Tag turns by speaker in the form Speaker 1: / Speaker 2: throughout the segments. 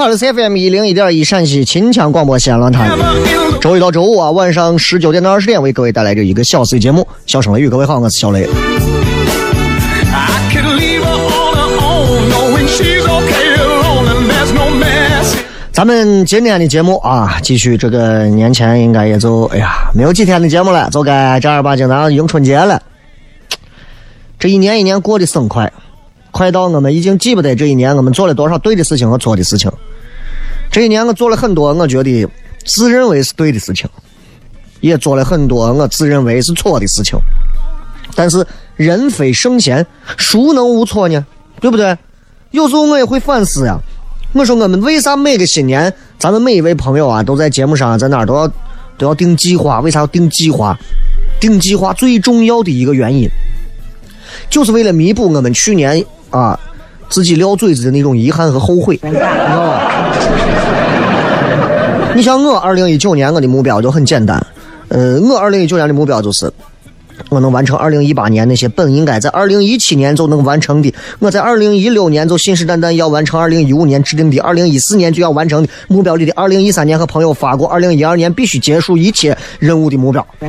Speaker 1: 好，这是 FM 一零一点一陕西秦腔广播西安论坛。周一到周五啊，晚上十九点到二十点为各位带来这一个小 C 节目《笑声雷雨》。各位好，我是小雷。咱们今天的节目啊，继续这个年前应该也就哎呀没有几天的节目了，就该正儿八经的迎春节了。这一年一年过得生快，快到我们已经记不得这一年我们做了多少对的事情和错的事情。这一年我做了很多我觉得自认为是对的事情，也做了很多我自认为是错的事情。但是人非圣贤，孰能无错呢？对不对？有时候我也会反思呀。我说我们为啥每个新年，咱们每一位朋友啊，都在节目上，在哪儿都要都要定计划？为啥要定计划？定计划最重要的一个原因，就是为了弥补我们去年啊自己撂嘴子的那种遗憾和后悔，你知道吧？你像我，二零一九年我的目标就很简单，呃，我二零一九年的目标就是。我能完成二零一八年那些本应该在二零一七年就能完成的，我在二零一六年就信誓旦旦要完成二零一五年制定的，二零一四年就要完成的目标里的，二零一三年和朋友发过，二零一二年必须结束一切任务的目标。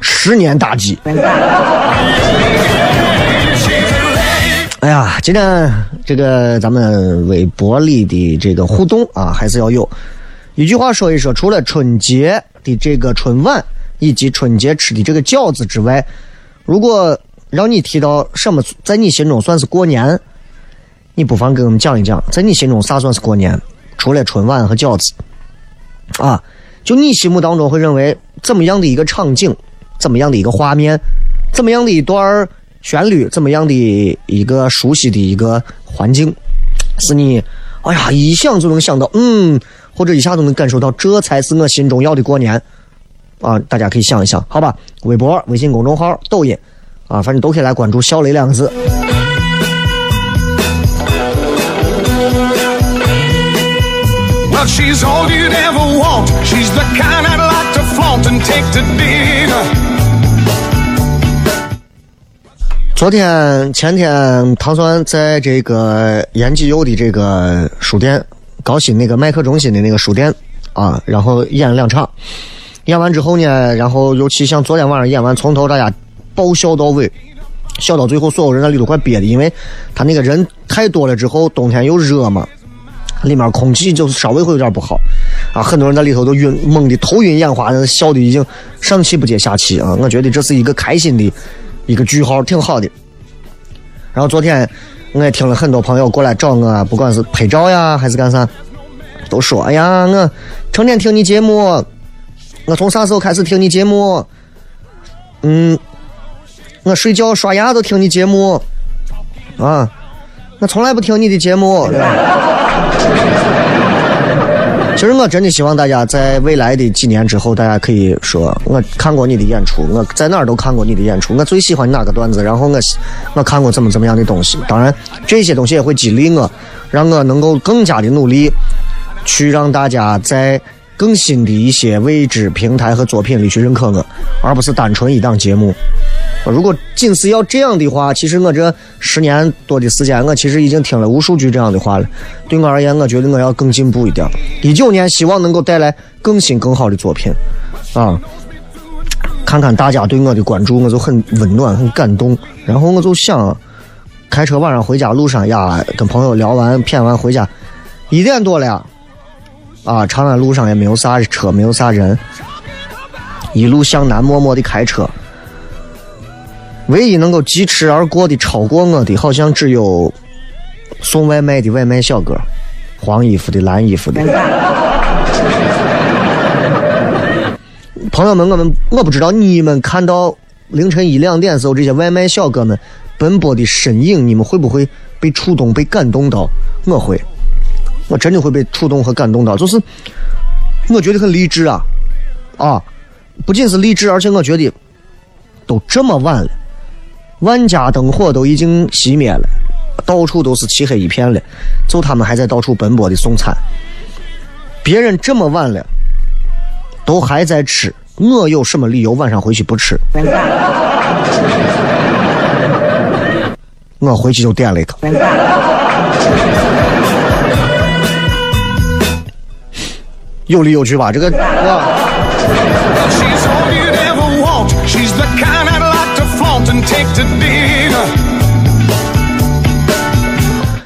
Speaker 1: 十年大计。今天这个咱们微博里的这个互动啊，还是要有。一句话说一说，除了春节的这个春晚以及春节吃的这个饺子之外，如果让你提到什么在你心中算是过年，你不妨给我们讲一讲，在你心中啥算是过年？除了春晚和饺子，啊，就你心目当中会认为怎么样的一个场景，怎么样的一个画面，怎么样的一段旋律，怎么样的一个熟悉的一个环境，是你，哎呀，一想就能想到，嗯。或者一下都能感受到，这才是我心中要的过年，啊！大家可以想一想，好吧？微博、微信公众号、抖音，啊，反正都可以来关注“小雷”两个字。
Speaker 2: Well, she's all you'd ever want. She's the kind I'd like to flaunt and take to dinner.
Speaker 1: 昨天、前天，唐酸在这个延吉右的这个书店，高新那个麦克中心的那个书店啊，然后演了两场。演完之后呢，然后尤其像昨天晚上演完，从头到家爆笑到尾，笑到最后，所有人那里都快憋的，因为他那个人太多了，之后冬天又热嘛，里面空气就是稍微会有点不好。啊，很多人在里头都晕，懵的头晕眼花，笑的已经上气不接下气啊！我觉得这是一个开心的一个句号，挺好的。然后昨天我也听了很多朋友过来找我，不管是拍照呀还是干啥，都说：“哎呀，我成天听你节目，我从啥时候开始听你节目？嗯，我睡觉刷牙都听你节目啊，我从来不听你的节目。” 其实我真的希望大家在未来的几年之后，大家可以说我看过你的演出，我在哪儿都看过你的演出，我最喜欢哪个段子，然后我我看过怎么怎么样的东西。当然，这些东西也会激励我，让我能够更加的努力，去让大家在更新的一些位置、平台和作品里去认可我，而不是单纯一档节目。如果仅是要这样的话，其实我这十年多的时间，我其实已经听了无数句这样的话了。对我而言，我觉得我要更进步一点。一九年希望能够带来更新更好的作品，啊，看看大家对我的关注，我就很温暖、很感动。然后我就想，开车晚上回家路上呀，跟朋友聊完、谝完回家，一点多了，啊，长安路上也没有啥车，没有啥人，一路向南默默的开车。唯一能够疾驰而过的、超过我的，好像只有送外卖的外卖小哥，黄衣服的、蓝衣服的。朋友们，我们我不知道你们看到凌晨一两点时候，这些外卖小哥们奔波的身影，你们会不会被触动、被感动到？我会，我真的会被触动和感动到，就是我觉得很励志啊！啊，不仅是励志，而且我觉得都这么晚了。万家灯火都已经熄灭了，到处都是漆黑一片了，就他们还在到处奔波的送餐。别人这么晚了，都还在吃，我有什么理由晚上回去不吃？我回去就点了一个。有理有据吧？这个 啊。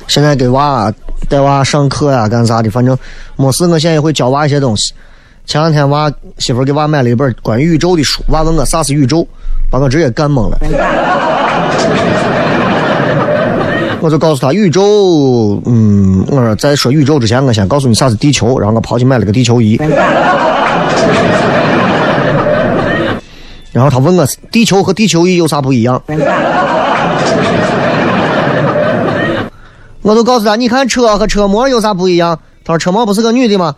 Speaker 1: 现在给娃带娃上课呀，干啥的？反正没事，我现在也会教娃一些东西。前两天娃媳妇给娃买了一本关于宇宙的书，娃问我啥是宇宙，把我直接干懵了。我就告诉他，宇宙，嗯，我说在说宇宙之前，我先告诉你啥是地球，然后我跑去买了个地球仪。然后他问我，地球和地球仪有啥不一样？我就告诉他，你看车和车模有啥不一样？他说车模不是个女的吗？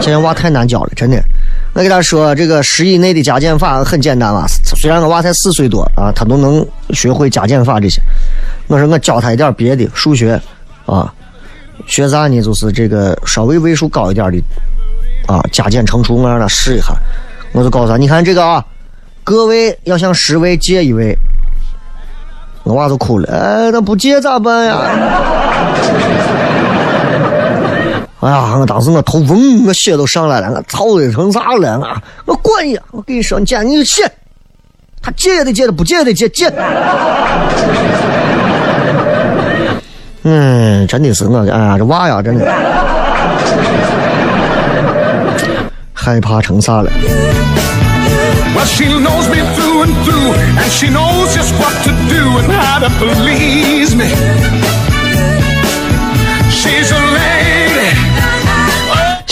Speaker 1: 现在娃太难教了，真的。我给他说，这个十以内的加减法很简单嘛。虽然我娃才四岁多啊，他都能学会加减法这些。我说我教他一点别的，数学啊，学啥呢？就是这个稍微位数高一点的。啊，加减乘除，我让他试一下，我就告诉他，你看这个啊，个位要向十位借一位，我娃就哭了，哎，那不借咋办呀？哎呀，我当时我头嗡，我血都上来了，我操的成啥了？我我管你，我跟你说，你借你就借，他借也得借的，不借也得借借。嗯，真的是我，哎呀，这娃呀，真的。害怕成啥了？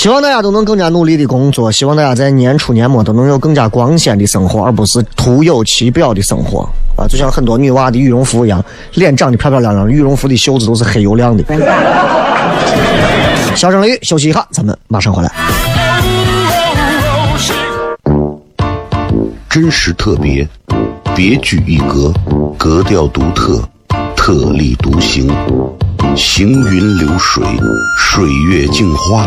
Speaker 1: 希望大家都能更加努力的工作，希望大家在年初年末都能有更加光鲜的生活，而不是徒有其表的生活啊！就像很多女娃的羽绒服一样，脸长得漂漂亮亮，羽绒服的袖子都是黑油亮的。小声雷休息一下，咱们马上回来。
Speaker 3: 真实特别，别具一格，格调独特，特立独行，行云流水，水月镜花。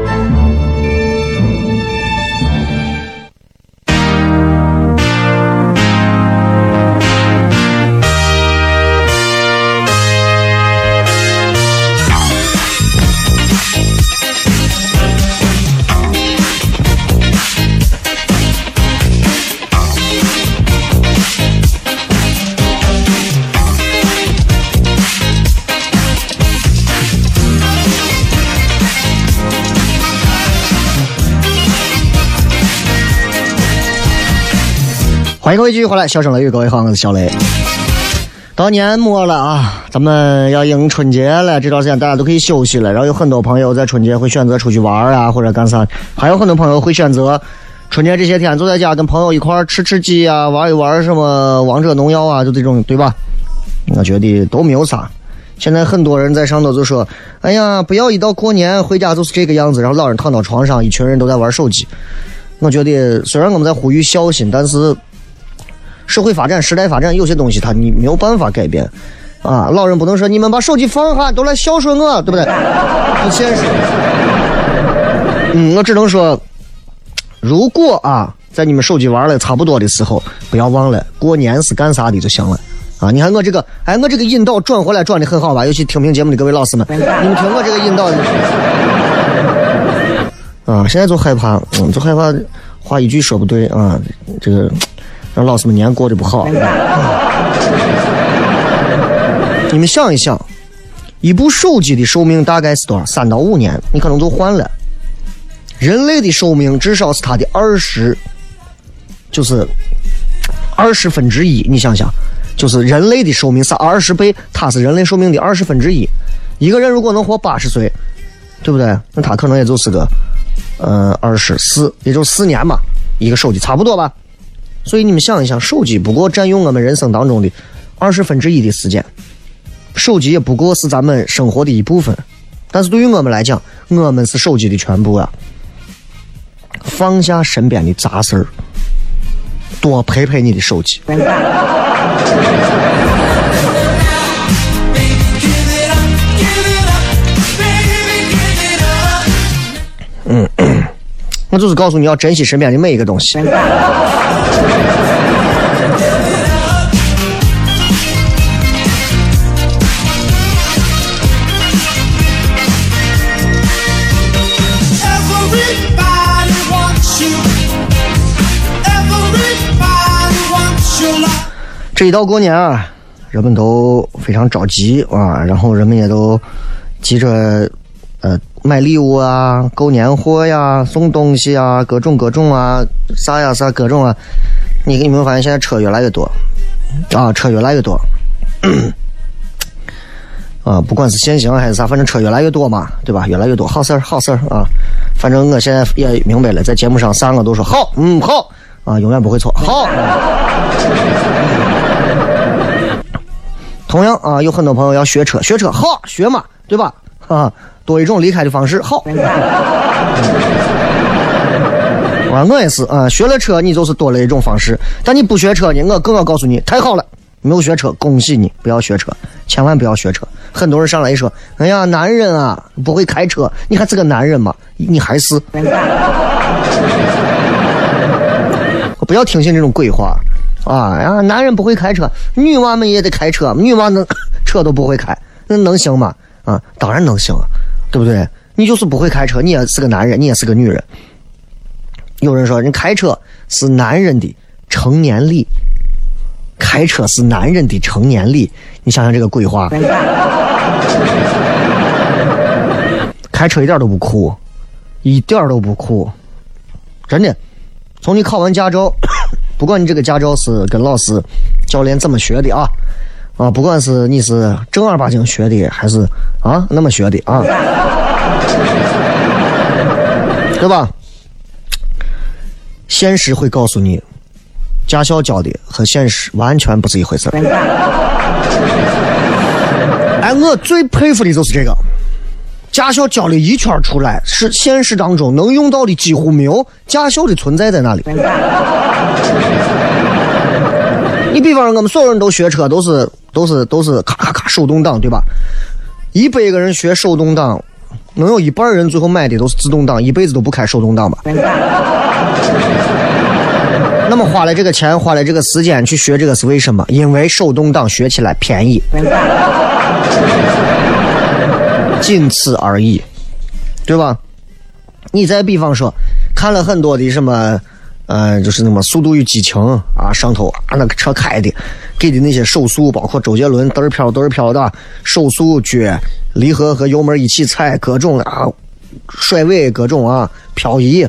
Speaker 1: 欢迎各位继续回来，笑声雷雨，各位好，我是小雷。到年末了啊，咱们要迎春节了，这段时间大家都可以休息了。然后有很多朋友在春节会选择出去玩啊，或者干啥；还有很多朋友会选择春节这些天就在家跟朋友一块儿吃吃鸡啊，玩一玩什么王者荣耀啊，就这种，对吧？我觉得都没有啥。现在很多人在上头就说：“哎呀，不要一到过年回家就是这个样子。”然后老人躺到床上，一群人都在玩手机。我觉得虽然我们在呼吁孝心，但是。社会发展，时代发展，有些东西它你没有办法改变，啊，老人不能说你们把手机放下，都来孝顺我，对不对？不现实。嗯，我只能说，如果啊，在你们手机玩的差不多的时候，不要忘了过年是干啥的就行了。啊，你看我这个，哎，我这个引导转回来转的很好吧？尤其听评节目的各位老师们，你们听我这个引导。啊，现在就害怕，嗯，就害怕话一句说不对啊，这个。让老师们年过得不好。你们想一想，一部手机的寿命大概是多少？三到五年，你可能就换了。人类的寿命至少是它的二十，就是二十分之一。你想想，就是人类的寿命是二十倍，它是人类寿命的二十分之一。一个人如果能活八十岁，对不对？那他可能也就是个，呃，二十四，也就四年嘛。一个手机差不多吧。所以你们想一想，手机不过占用我们人生当中的二十分之一的时间，手机也不过是咱们生活的一部分，但是对于我们来讲，我们是手机的全部啊！放下身边的杂事儿，多陪陪你的手机。嗯，我就是告诉你要珍惜身边的每一个东西。这一到过年啊，人们都非常着急啊，然后人们也都急着呃买礼物啊、购年货呀、送东西啊、各种各种啊、啥呀啥各种啊。你有没有发现现在车越来越多啊？车越来越多啊！不管是限行还是啥，反正车越来越多嘛，对吧？越来越多，好事儿，好事儿啊！反正我现在也明白了，在节目上啥我都说好，嗯，好啊，永远不会错，好。同样啊，有很多朋友要学车，学车好学嘛，对吧？啊，多一种离开的方式好。啊，我也是啊，学了车你就是多了一种方式，但你不学车呢，我更要告诉你，太好了，没有学车，恭喜你，不要学车，千万不要学车。很多人上来一说，哎呀，男人啊不会开车，你还是个男人吗？你还是。不要听信这种鬼话。啊呀！男人不会开车，女娃们也得开车。女娃能 车都不会开，那能行吗？啊，当然能行啊，对不对？你就是不会开车，你也是个男人，你也是个女人。有人说，人开车是男人的成年礼，开车是男人的成年礼。你想想这个鬼话。开车一点都不酷，一点都不酷，真的。从你考完驾照，不管你这个驾照是跟老师、教练怎么学的啊，啊，不管是你是正儿八经学的，还是啊那么学的啊，对吧？现实会告诉你，驾校教的和现实完全不是一回事哎，我最佩服的就是这个。驾校教了一圈出来，是现实当中能用到的几乎没有驾校的存在在那里。你比方说，我们所有人都学车，都是都是都是咔咔咔手动挡，对吧？一百个人学手动挡，能有一半人最后买的都是自动挡，一辈子都不开手动挡吧？那么花了这个钱，花了这个时间去学这个是为什么？因为手动挡学起来便宜。仅此而已，对吧？你再比方说，看了很多的什么，呃，就是那么《速度与激情》啊，上头啊那个车开的，给的那些手速，包括周杰伦嘚儿飘嘚儿飘的，手速撅，离合和油门一起踩，各种啊甩尾，各种啊漂移，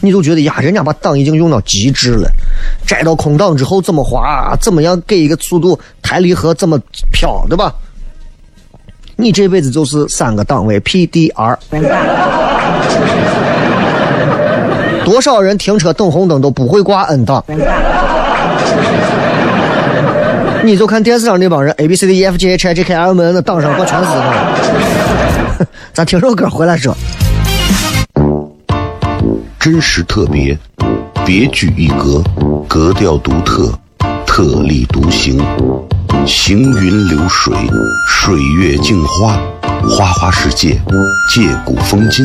Speaker 1: 你都觉得呀，人家把档已经用到极致了，摘到空档之后怎么滑，怎么样给一个速度，抬离合怎么飘，对吧？你这辈子就是三个档位 PDR，多少人停车等红灯都不会挂 N 档，你就看电视上那帮人 A B C D E F G H I J K L M N 的档上挂全是。咱听首歌回来说，
Speaker 3: 真实特别，别具一格，格调独特，特立独行。行云流水，水月镜花，花花世界，借古风今，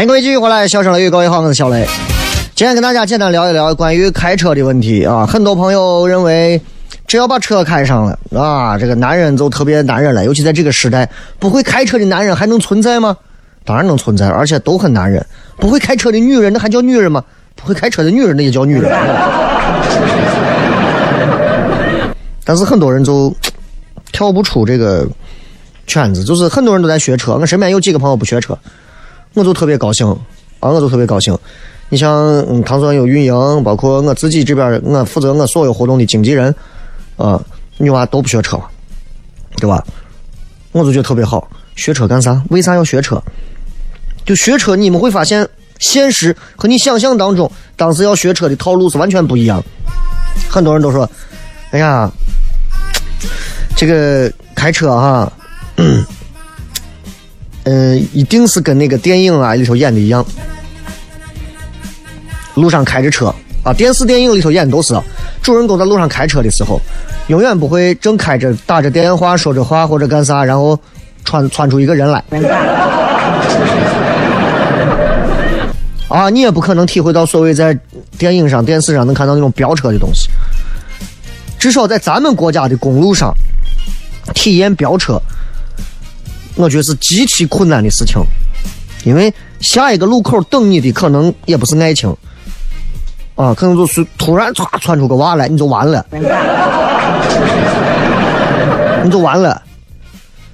Speaker 1: 欢迎各位继续回来，笑声雷雨，各位好，我是小雷。今天跟大家简单聊一聊关于开车的问题啊。很多朋友认为，只要把车开上了啊，这个男人就特别男人了。尤其在这个时代，不会开车的男人还能存在吗？当然能存在，而且都很男人。不会开车的女人，那还叫女人吗？不会开车的女人，那也叫女人。但是很多人就跳不出这个圈子，就是很多人都在学车。我身边有几个朋友不学车。我就特别高兴，啊，我就特别高兴。你像，嗯，唐山有运营，包括我自己这边，我负责我所有活动的经纪人，啊，女娃都不学车，对吧？我就觉得特别好。学车干啥？为啥要学车？就学车，你们会发现，现实和你想象当中当时要学车的套路是完全不一样。很多人都说，哎呀，这个开车哈。嗯，嗯一定是跟那个电影啊里头演的一样，路上开着车啊，电视电影里头演的都是主人公在路上开车的时候，永远不会正开着打着电话说着话或者干啥，然后窜窜出一个人来。啊，你也不可能体会到所谓在电影上、电视上能看到那种飙车的东西。至少在咱们国家的公路上，体验飙车，我觉得是极其困难的事情，因为下一个路口等你的可能也不是爱情，啊，可能就是突然歘窜出个娃来，你就完了，你就完了，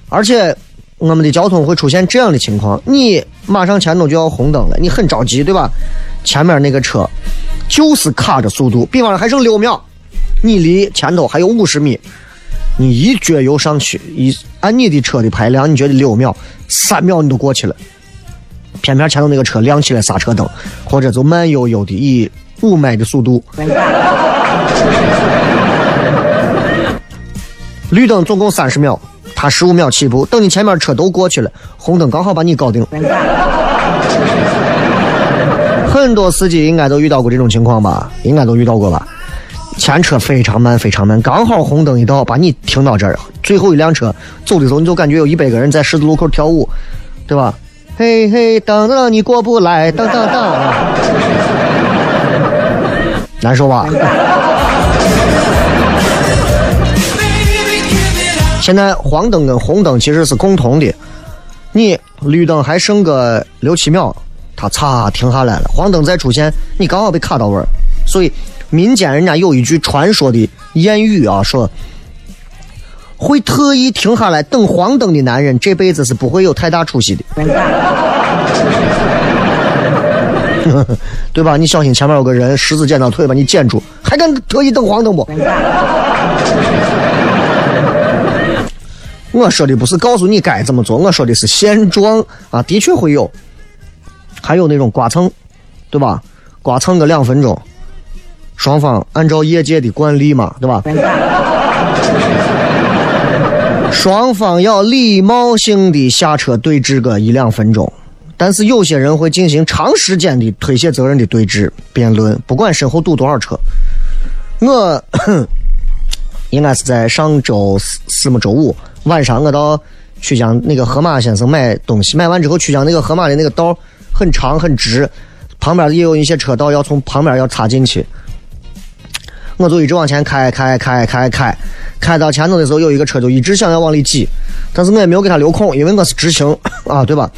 Speaker 1: 而且。我们的交通会出现这样的情况：你马上前头就要红灯了，你很着急，对吧？前面那个车就是卡着速度，比方说还剩六秒，你离前头还有五十米，你一脚油上去，一按你的车的排量，你觉得六秒、三秒你都过去了，偏偏前头那个车亮起来刹车灯，或者就慢悠悠的以五迈的速度，绿灯总共三十秒。他十五秒起步，等你前面车都过去了，红灯刚好把你搞定。很多司机应该都遇到过这种情况吧？应该都遇到过吧？前车非常慢，非常慢，刚好红灯一到，把你停到这儿。最后一辆车走的时候，你就感觉有一百个人在十字路口跳舞，对吧？嘿嘿，等等你过不来，等等等，难受吧？现在黄灯跟红灯其实是共同的，你绿灯还剩个六七秒，它嚓停下来了，黄灯再出现，你刚好被卡到位儿。所以民间人家有一句传说的谚语啊，说会特意停下来等黄灯的男人，这辈子是不会有太大出息的，对吧？你小心前面有个人十字剪刀腿把你剪住，还敢特意等黄灯不？我说的不是告诉你该怎么做，我说的是现状啊，的确会有，还有那种刮蹭，对吧？刮蹭个两分钟，双方按照业界的惯例嘛，对吧？双方要礼貌性的下车对峙个一两分钟，但是有些人会进行长时间的推卸责任的对峙辩论，不管身后堵多少车。我 应该是在上周四、四么周五。晚上我到曲江那个河马先生买东西，买完之后曲江那个河马的那个道很长很直，旁边也有一些车道要从旁边要插进去，我就一直往前开开开开开，开到前头的时候有一个车就一直想要往里挤，但是我也没有给他留空，因为我是直行啊，对吧？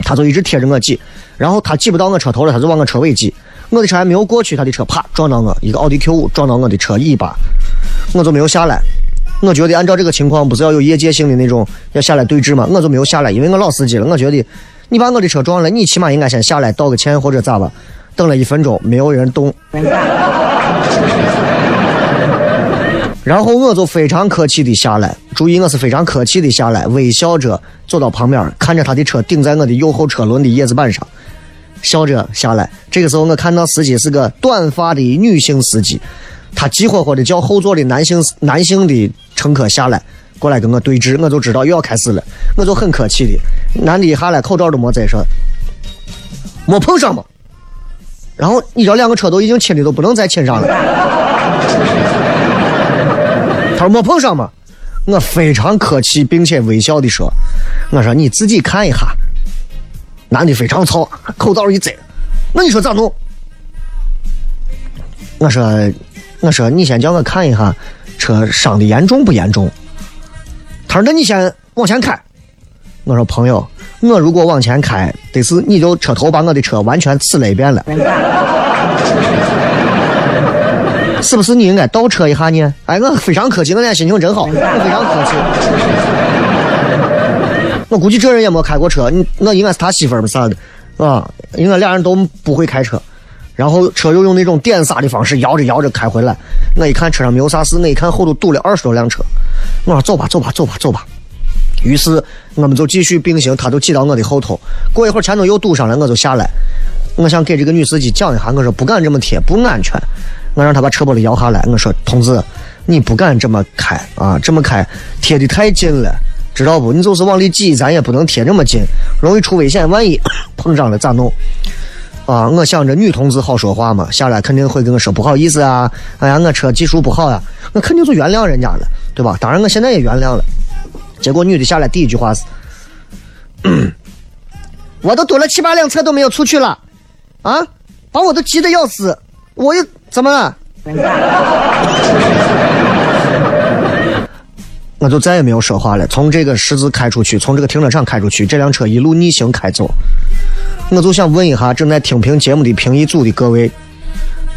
Speaker 1: 他就一直贴着我挤，然后他挤不到我车头了，他就往我车尾挤，我的车还没有过去，他的车啪撞到我，一个奥迪 Q 五撞到我的车尾巴，我就没有下来。我觉得按照这个情况，不是要有业界性的那种要下来对峙吗？我就没有下来，因为我老司机了。我觉得你把我的车撞了，你起码应该先下来道个歉或者咋吧。等了一分钟，没有人动，然后我就非常客气的下来。注意，我是非常客气的下来，微笑着走到旁边，看着他的车顶在我的右后车轮的叶子板上，笑着下来。这个时候，我看到司机是个短发的女性司机。他急火火的叫后座的男性男性的乘客下来，过来跟我对峙，我就知道又要开始了，我就很客气的，男的下来口罩都没摘，说没碰上吗。然后你知道两个车都已经亲的都不能再亲上了。他说没碰上嘛，我非常客气并且微笑的说，我说你自己看一下。男的非常糙，口罩一摘，那你说咋弄？我说。我说你先叫我看一下车伤的严重不严重。他说那你先往前开。我说朋友，我如果往前开，得是你就车头把我的车完全呲了一遍了。是不是你应该倒车一下呢？哎，我非常客气，我今天心情真好，我非常客气。我估计这人也没开过车，你我应该是他媳妇儿啥的啊？应该俩人都不会开车。然后车又用那种点刹的方式摇着摇着开回来，我一看车上没有啥事，我一看后头堵了二十多辆车，我说走吧走吧走吧走吧。于是我们就继续并行，他就挤到我的后头。过一会儿前头又堵上了，我就下来。我想给这个女司机讲一下，我说不敢这么贴，不安全。我让他把车玻璃摇下来，我说同志，你不敢这么开啊，这么开贴的太近了，知道不？你就是往里挤，咱也不能贴这么近，容易出危险，万一 碰上了咋弄？啊，我想着女同志好说话嘛，下来肯定会跟我说不好意思啊，哎呀，我车技术不好呀，我肯定就原谅人家了，对吧？当然我现在也原谅了。结果女的下来第一句话是：“ 我都堵了七八辆车都没有出去了，啊，把我都急得要死，我又怎么了？” 我就再也没有说话了。从这个十字开出去，从这个停车场开出去，这辆车一路逆行开走。我就想问一下正在听评节目的评议组的各位，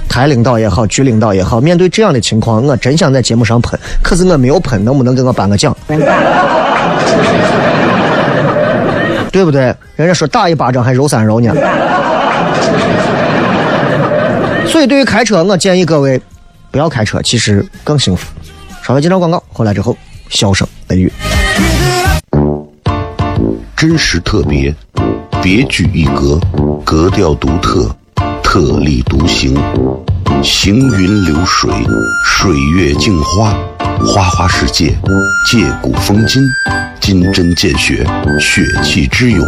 Speaker 1: 台领导也好，局领导也好，面对这样的情况，我真想在节目上喷，可是我没有喷，能不能给我颁个奖？对不对？人家说打一巴掌还揉三揉呢。所以对于开车，我建议各位不要开车，其实更幸福。稍微介绍广告，回来之后。笑声雷雨，
Speaker 3: 真实特别，别具一格，格调独特，特立独行，行云流水，水月镜花，花花世界，借古风今，金针见血，血气之勇。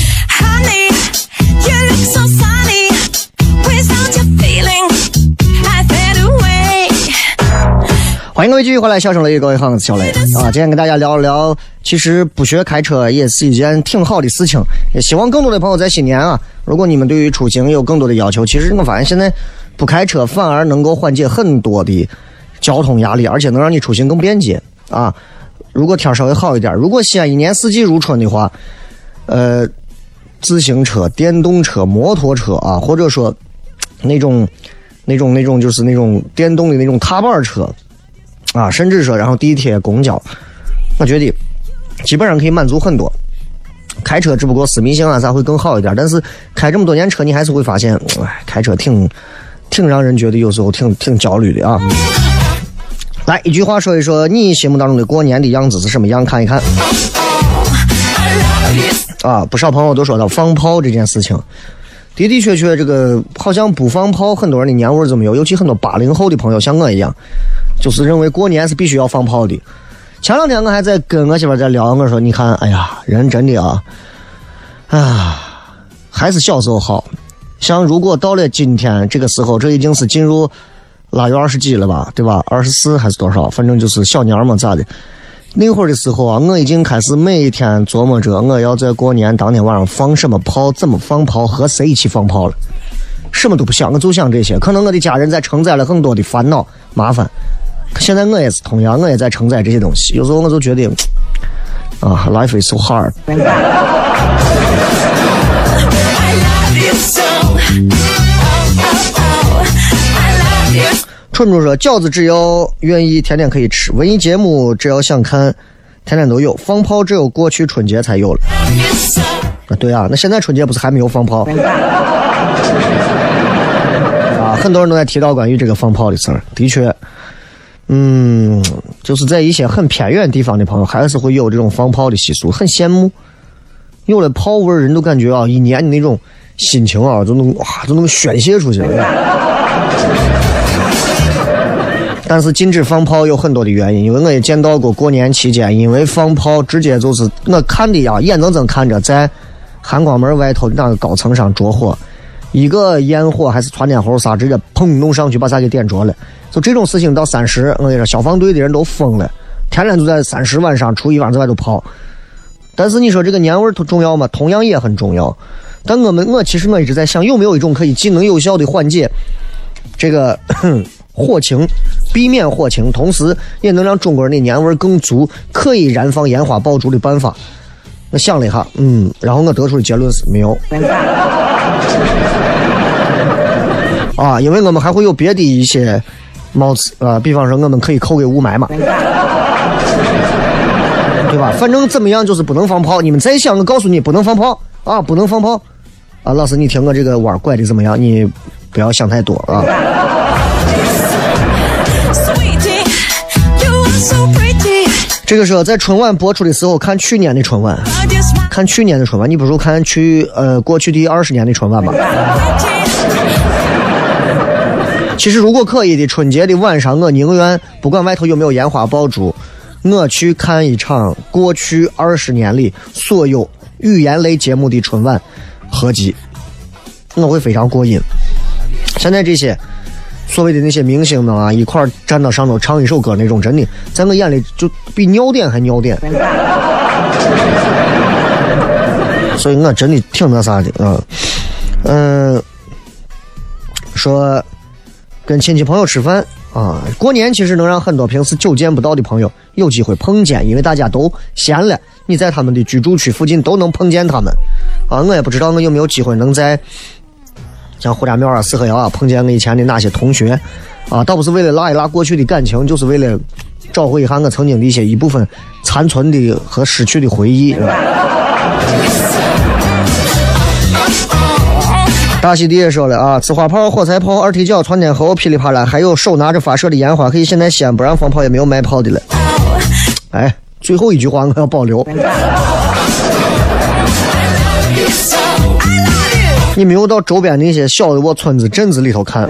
Speaker 1: 欢迎各位继续回来，笑声雷雨，各位好，我是小雷啊。今天跟大家聊一聊，其实不学开车也是一件挺好的事情。也希望更多的朋友在新年啊，如果你们对于出行有更多的要求，其实我发现现在不开车反而能够缓解很多的交通压力，而且能让你出行更便捷啊。如果天稍微好一点，如果西安一年四季如春的话，呃，自行车、电动车、摩托车啊，或者说那种、那种、那种，就是那种电动的那种踏板车啊，甚至说然后地铁、公交，我觉得基本上可以满足很多。开车只不过私密性啊啥会更好一点，但是开这么多年车，你还是会发现，哎，开车挺挺让人觉得有时候挺挺焦虑的啊。来一句话说一说你心目当中的过年的样子是什么样？看一看。啊，不少朋友都说到放炮这件事情，的的确确，这个好像不放炮，很多人的年味儿就没有。尤其很多八零后的朋友，像我一样，就是认为过年是必须要放炮的。前两天我还在跟我媳妇在聊，我说你看，哎呀，人真的啊，啊，还是小时候好。像如果到了今天这个时候，这已经是进入腊月二十几了吧，对吧？二十四还是多少？反正就是小年嘛，咋的？那会儿的时候啊，我已经开始每一天琢磨着我要在过年当天晚上放什么炮，怎么放炮，和谁一起放炮了。什么都不想，我就想这些。可能我的家人在承载了很多的烦恼、麻烦。现在我也是同样，我也在承载这些东西。有时候我就觉得，啊，life is so hard。
Speaker 4: I love you so. Oh, oh, oh. I love you
Speaker 1: 春说饺子只要愿意天天可以吃，文艺节目只要想看，天天都有。放炮只有过去春节才有了。啊，对啊，那现在春节不是还没有放炮？啊，很多人都在提到关于这个放炮的事儿。的确，嗯，就是在一些很偏远地方的朋友，还是会有这种放炮的习俗，很羡慕。有了炮味儿，人都感觉啊，一年的那种心情啊，都能哇，都能宣泄出去了。但是禁止放炮有很多的原因，因为我也见到过过年期间因为放炮直接就是我看的呀，眼睁睁看着在汉光门外头的那个高层上着火，一个焰火还是窜天猴啥，直接砰弄上去把啥给点着了。就这种事情到三十，我跟你说，消防队的人都疯了，天天都在三十晚上初一晚上在外头跑。但是你说这个年味儿重要吗？同样也很重要。但我们我其实我一直在想，有没有一种可以既能有效的缓解这个 火情，避免火情，同时也能让中国人的年味儿更足，可以燃放烟花爆竹的办法？我想了一下，嗯，然后我得出的结论是没有。啊，因为我们还会有别的一些帽子啊，比方说我们可以扣给雾霾嘛，对吧？反正怎么样就是不能放炮。你们再想，我告诉你不能放炮啊，不能放炮啊。老师，你听我这个弯拐的怎么样？你不要想太多啊。这个时候在春晚播出的时候看去年的春晚，看去年的春晚，你不如看去呃过去的二十年的春晚吧。其实如果可以的，春节的晚上，我宁愿不管外头有没有烟花爆竹，我去看一场过去二十年里所有语言类节目的春晚合集，我会非常过瘾。现在这些所谓的那些明星们啊，一块站到上头唱一首歌那种，真的在我眼里就比尿点还尿点。所以我真的挺那啥的啊，嗯、说跟亲戚朋友吃饭啊，过年其实能让很多平时久见不到的朋友有机会碰见，因为大家都闲了，你在他们的居住区附近都能碰见他们啊。我也不知道我有没有机会能在像胡家庙啊、四合窑啊碰见我以前的那些同学啊，倒不是为了拉一拉过去的感情，就是为了找回一下我曾经的一些一部分残存的和失去的回忆。是吧大溪地也说了啊，呲花炮、火柴炮、二踢脚、窜天猴、噼里啪啦，还有手拿着发射的烟花，可以现在西安，不让放炮，也没有卖炮的了。哎，最后一句话我要保留。你没有到周边那些小的我村子、镇子里头看。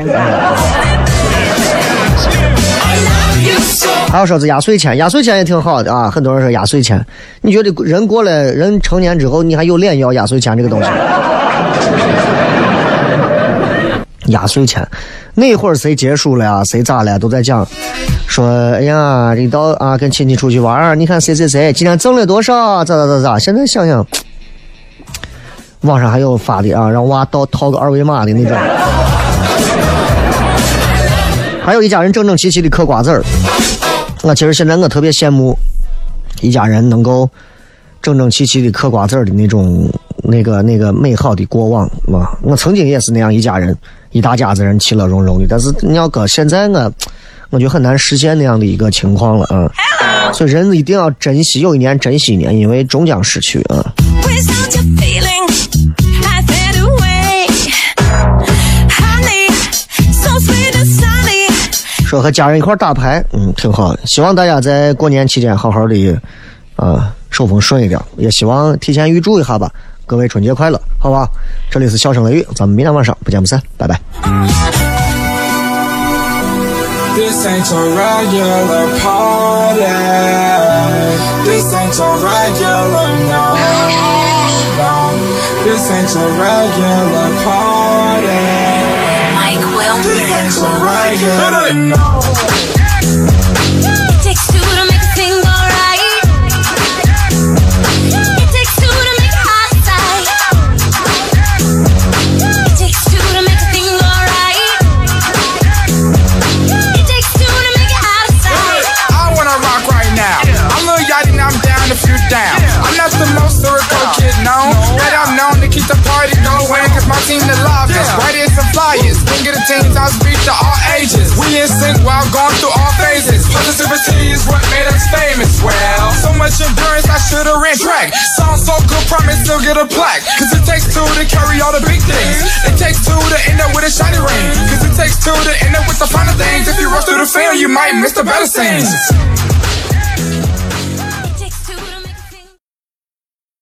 Speaker 1: 还有说是压岁钱，压岁钱也挺好的啊。很多人说压岁钱，你觉得人过了人成年之后，你还有脸要压岁钱这个东西？压岁钱，那会儿谁结束了呀？谁咋了？都在讲，说哎呀，这到啊跟亲戚出去玩儿，你看谁谁谁今天挣了多少？咋咋咋咋？现在想想，网上还有发的啊，让娃到套个二维码的那种。还有一家人整整齐齐的嗑瓜子儿。我其实现在我特别羡慕一家人能够整整齐齐的嗑瓜子儿的那种那个那个美好的过往啊！我曾经也是那样一家人，一大家子人其乐融融的。但是你要搁现在我，我就很难实现那样的一个情况了啊！所以人一定要珍惜，有一年珍惜一年，因为终将逝去啊.说和家人一块打牌，嗯，挺好的。希望大家在过年期间好好的，啊，手风顺一点。也希望提前预祝一下吧，各位春节快乐，好不好？这里是笑声雷雨，咱们明天晚上不见不散，拜拜。
Speaker 5: This ain't your regular party. This ain't your regular no. no. This ain't your regular party.
Speaker 4: Mike
Speaker 5: This ain't your
Speaker 4: Wilmer.
Speaker 5: regular no. Down if you down. I'm not the most lyrical kid known, but I'm known to keep the party going. Cause my team the loudest, brightest and flyest. King of the teams, I speak to all ages. We in sync while going through all phases. Positivity is what made us famous. Well, so much endurance, I should've ran track. Song so good, promise still get a plaque. Cause it takes two to carry all the big things. It takes two to end up with a shiny ring. Cause it takes two to end up with the finer things. If you rush through the film, you might miss the better scenes.